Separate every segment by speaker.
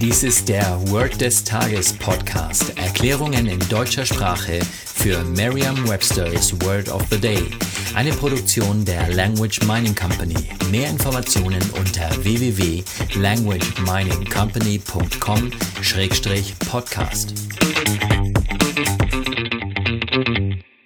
Speaker 1: Dies ist der Word des Tages Podcast. Erklärungen in deutscher Sprache für Merriam-Webster's Word of the Day. Eine Produktion der Language Mining Company. Mehr Informationen unter www.languageminingcompany.com-podcast.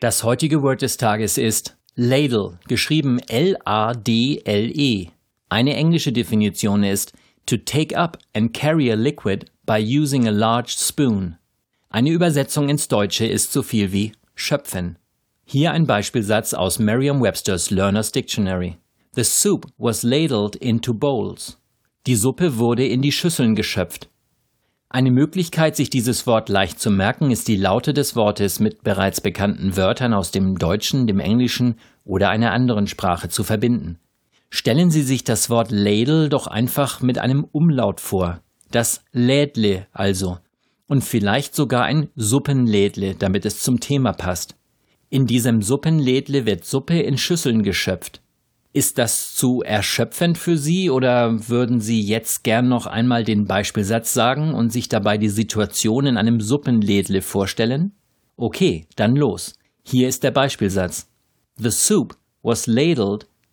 Speaker 1: Das heutige Word des Tages ist Ladle, geschrieben L-A-D-L-E. Eine englische Definition ist to take up and carry a liquid by using a large spoon. Eine Übersetzung ins Deutsche ist so viel wie schöpfen. Hier ein Beispielsatz aus Merriam-Webster's Learner's Dictionary. The soup was ladled into bowls. Die Suppe wurde in die Schüsseln geschöpft. Eine Möglichkeit, sich dieses Wort leicht zu merken, ist die Laute des Wortes mit bereits bekannten Wörtern aus dem Deutschen, dem Englischen oder einer anderen Sprache zu verbinden. Stellen Sie sich das Wort Ladle doch einfach mit einem Umlaut vor. Das Lädle also. Und vielleicht sogar ein Suppenlädle, damit es zum Thema passt. In diesem Suppenlädle wird Suppe in Schüsseln geschöpft. Ist das zu erschöpfend für Sie oder würden Sie jetzt gern noch einmal den Beispielsatz sagen und sich dabei die Situation in einem Suppenlädle vorstellen? Okay, dann los. Hier ist der Beispielsatz. The soup was ladled